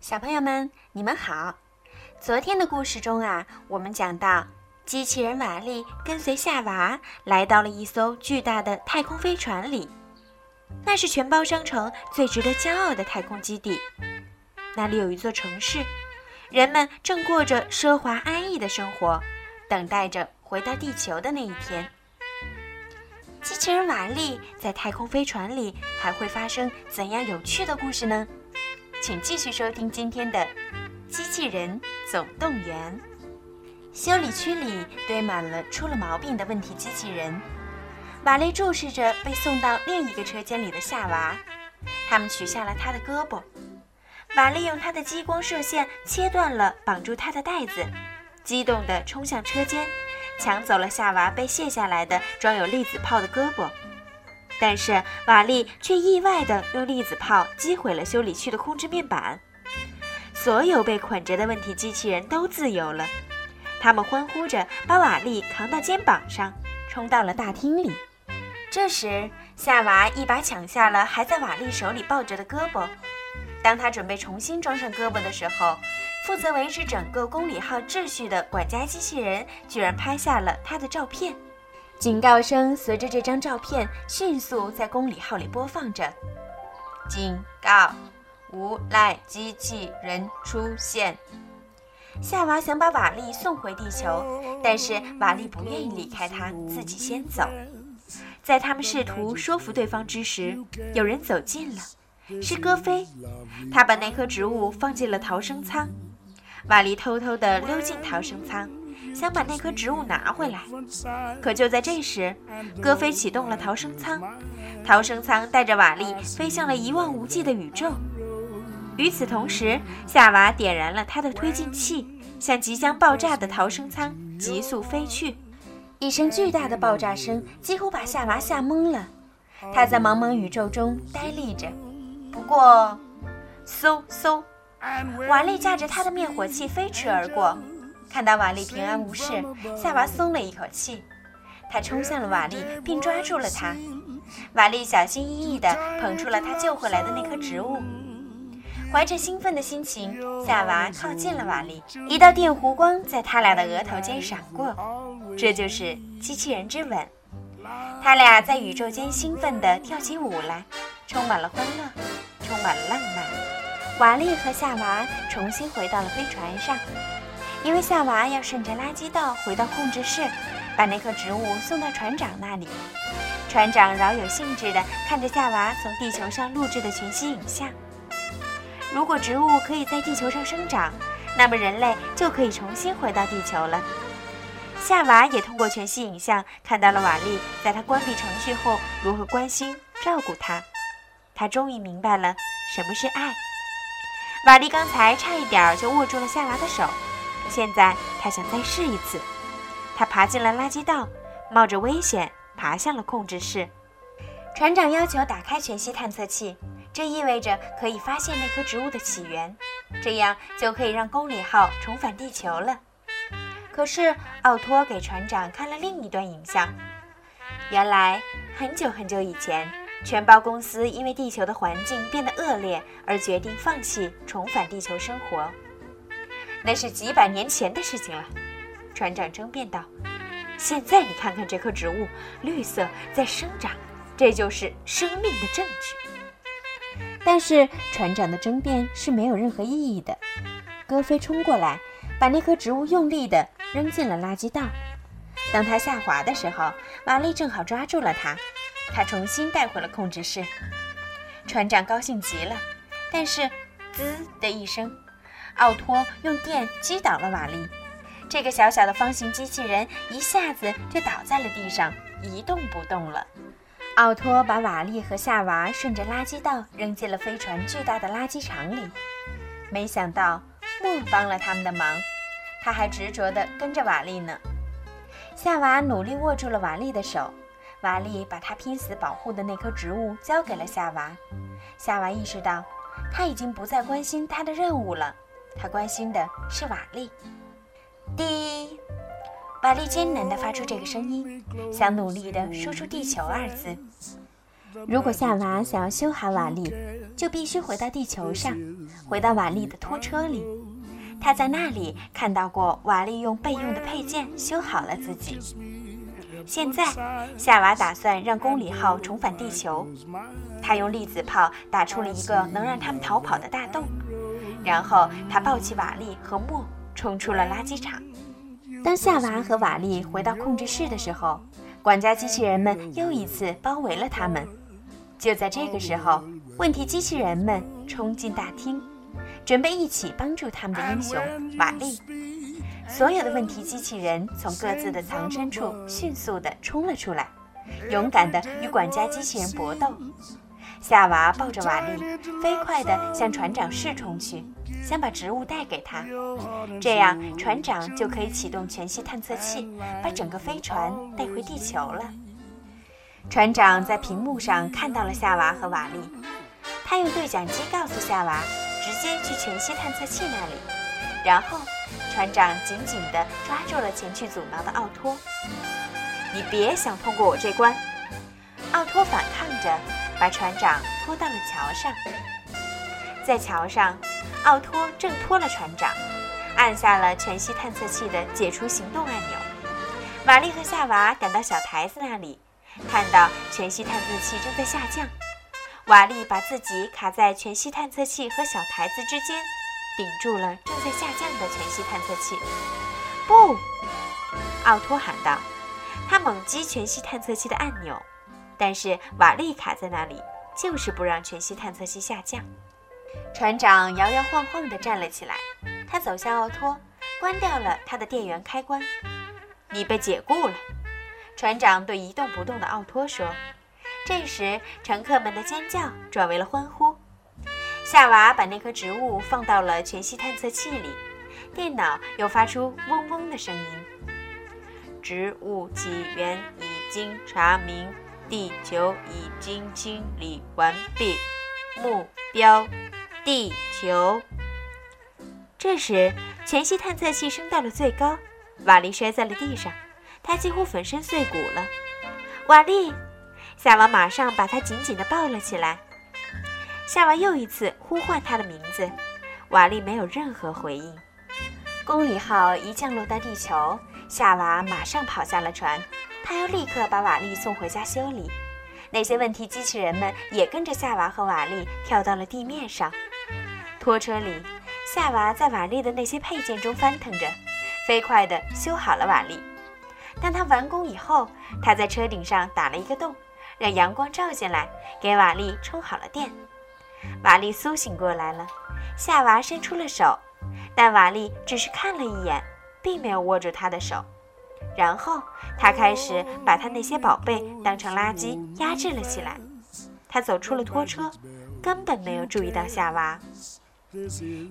小朋友们，你们好。昨天的故事中啊，我们讲到机器人瓦力跟随夏娃来到了一艘巨大的太空飞船里，那是全包商城最值得骄傲的太空基地。那里有一座城市，人们正过着奢华安逸的生活，等待着回到地球的那一天。机器人瓦力在太空飞船里还会发生怎样有趣的故事呢？请继续收听今天的《机器人总动员》。修理区里堆满了出了毛病的问题机器人。瓦力注视着被送到另一个车间里的夏娃，他们取下了他的胳膊。瓦力用他的激光射线切断了绑住他的带子，激动地冲向车间，抢走了夏娃被卸下来的装有粒子炮的胳膊。但是瓦力却意外地用粒子炮击毁了修理区的控制面板，所有被捆着的问题机器人都自由了。他们欢呼着把瓦力扛到肩膀上，冲到了大厅里。这时，夏娃一把抢下了还在瓦力手里抱着的胳膊。当他准备重新装上胳膊的时候，负责维持整个公里号秩序的管家机器人居然拍下了他的照片。警告声随着这张照片迅速在公里号里播放着：“警告，无赖机器人出现。”夏娃想把瓦力送回地球，但是瓦力不愿意离开他，自己先走。在他们试图说服对方之时，有人走近了，是戈飞。他把那棵植物放进了逃生舱，瓦力偷偷地溜进逃生舱。想把那棵植物拿回来，可就在这时，戈飞启动了逃生舱，逃生舱带着瓦力飞向了一望无际的宇宙。与此同时，夏娃点燃了他的推进器，向即将爆炸的逃生舱急速飞去。一声巨大的爆炸声几乎把夏娃吓懵了，他在茫茫宇宙中呆立着。不过，嗖嗖，瓦力驾着他的灭火器飞驰而过。看到瓦力平安无事，夏娃松了一口气。他冲向了瓦力，并抓住了他。瓦力小心翼翼地捧出了他救回来的那棵植物。怀着兴奋的心情，夏娃靠近了瓦力。一道电弧光在他俩的额头间闪过，这就是机器人之吻。他俩在宇宙间兴奋地跳起舞来，充满了欢乐，充满了浪漫。瓦力和夏娃重新回到了飞船上。因为夏娃要顺着垃圾道回到控制室，把那棵植物送到船长那里。船长饶有兴致地看着夏娃从地球上录制的全息影像。如果植物可以在地球上生长，那么人类就可以重新回到地球了。夏娃也通过全息影像看到了瓦力在他关闭程序后如何关心照顾他。他终于明白了什么是爱。瓦力刚才差一点就握住了夏娃的手。现在他想再试一次，他爬进了垃圾道，冒着危险爬向了控制室。船长要求打开全息探测器，这意味着可以发现那棵植物的起源，这样就可以让公里号重返地球了。可是奥托给船长看了另一段影像，原来很久很久以前，全包公司因为地球的环境变得恶劣而决定放弃重返地球生活。那是几百年前的事情了，船长争辩道。现在你看看这棵植物，绿色在生长，这就是生命的证据。但是船长的争辩是没有任何意义的。戈飞冲过来，把那棵植物用力地扔进了垃圾道。当他下滑的时候，玛丽正好抓住了他，他重新带回了控制室。船长高兴极了，但是，滋的一声。奥托用电击倒了瓦力，这个小小的方形机器人一下子就倒在了地上，一动不动了。奥托把瓦力和夏娃顺着垃圾道扔进了飞船巨大的垃圾场里。没想到莫帮了他们的忙，他还执着地跟着瓦力呢。夏娃努力握住了瓦力的手，瓦力把他拼死保护的那棵植物交给了夏娃。夏娃意识到，他已经不再关心他的任务了。他关心的是瓦力。滴，瓦力艰难地发出这个声音，想努力地说出“地球”二字。如果夏娃想要修好瓦砾，就必须回到地球上，回到瓦砾的拖车里。他在那里看到过瓦砾用备用的配件修好了自己。现在，夏娃打算让公里号重返地球。他用粒子炮打出了一个能让他们逃跑的大洞，然后他抱起瓦砾和莫，冲出了垃圾场。当夏娃和瓦砾回到控制室的时候，管家机器人们又一次包围了他们。就在这个时候，问题机器人们冲进大厅，准备一起帮助他们的英雄瓦砾。所有的问题机器人从各自的藏身处迅速地冲了出来，勇敢地与管家机器人搏斗。夏娃抱着瓦砾，飞快地向船长室冲去，想把植物带给他，这样船长就可以启动全息探测器，把整个飞船带回地球了。船长在屏幕上看到了夏娃和瓦砾，他用对讲机告诉夏娃，直接去全息探测器那里。然后，船长紧紧地抓住了前去阻挠的奥托。你别想通过我这关！奥托反抗着，把船长拖到了桥上。在桥上，奥托挣脱了船长，按下了全息探测器的解除行动按钮。玛丽和夏娃赶到小台子那里。看到全息探测器正在下降，瓦力把自己卡在全息探测器和小台子之间，顶住了正在下降的全息探测器。不，奥托喊道。他猛击全息探测器的按钮，但是瓦力卡在那里，就是不让全息探测器下降。船长摇摇晃晃地站了起来，他走向奥托，关掉了他的电源开关。你被解雇了。船长对一动不动的奥托说：“这时，乘客们的尖叫转为了欢呼。夏娃把那棵植物放到了全息探测器里，电脑又发出嗡嗡的声音。植物起源已经查明，地球已经清理完毕，目标地球。”这时，全息探测器升到了最高，瓦力摔在了地上。他几乎粉身碎骨了，瓦力！夏娃马上把他紧紧地抱了起来。夏娃又一次呼唤他的名字，瓦力没有任何回应。公里号一降落到地球，夏娃马上跑下了船，他要立刻把瓦力送回家修理。那些问题机器人们也跟着夏娃和瓦力跳到了地面上。拖车里，夏娃在瓦力的那些配件中翻腾着，飞快地修好了瓦力。当他完工以后，他在车顶上打了一个洞，让阳光照进来，给瓦力充好了电。瓦力苏醒过来了，夏娃伸出了手，但瓦力只是看了一眼，并没有握住他的手。然后他开始把他那些宝贝当成垃圾压制了起来。他走出了拖车，根本没有注意到夏娃。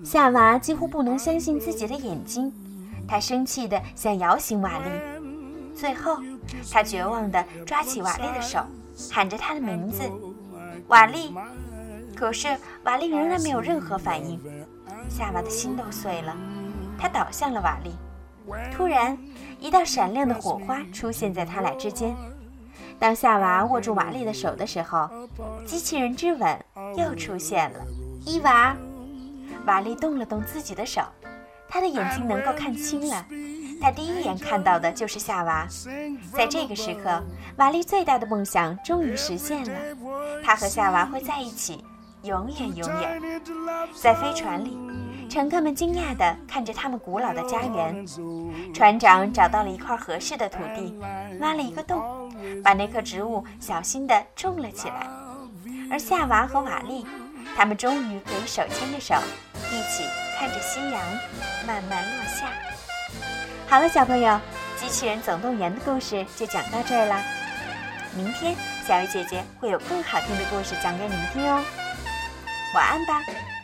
夏娃几乎不能相信自己的眼睛，他生气地想摇醒瓦力。最后，他绝望地抓起瓦力的手，喊着他的名字：“瓦力。”可是瓦力仍然没有任何反应。夏娃的心都碎了，他倒向了瓦力。突然，一道闪亮的火花出现在他俩之间。当夏娃握住瓦力的手的时候，机器人之吻又出现了。伊娃，瓦力动了动自己的手，他的眼睛能够看清了。他第一眼看到的就是夏娃。在这个时刻，瓦力最大的梦想终于实现了，他和夏娃会在一起，永远永远。在飞船里，乘客们惊讶地看着他们古老的家园。船长找到了一块合适的土地，挖了一个洞，把那棵植物小心地种了起来。而夏娃和瓦力，他们终于可以手牵着手，一起看着夕阳慢慢落下。好了，小朋友，《机器人总动员》的故事就讲到这儿啦。明天，小鱼姐姐会有更好听的故事讲给你们听哦。晚安吧。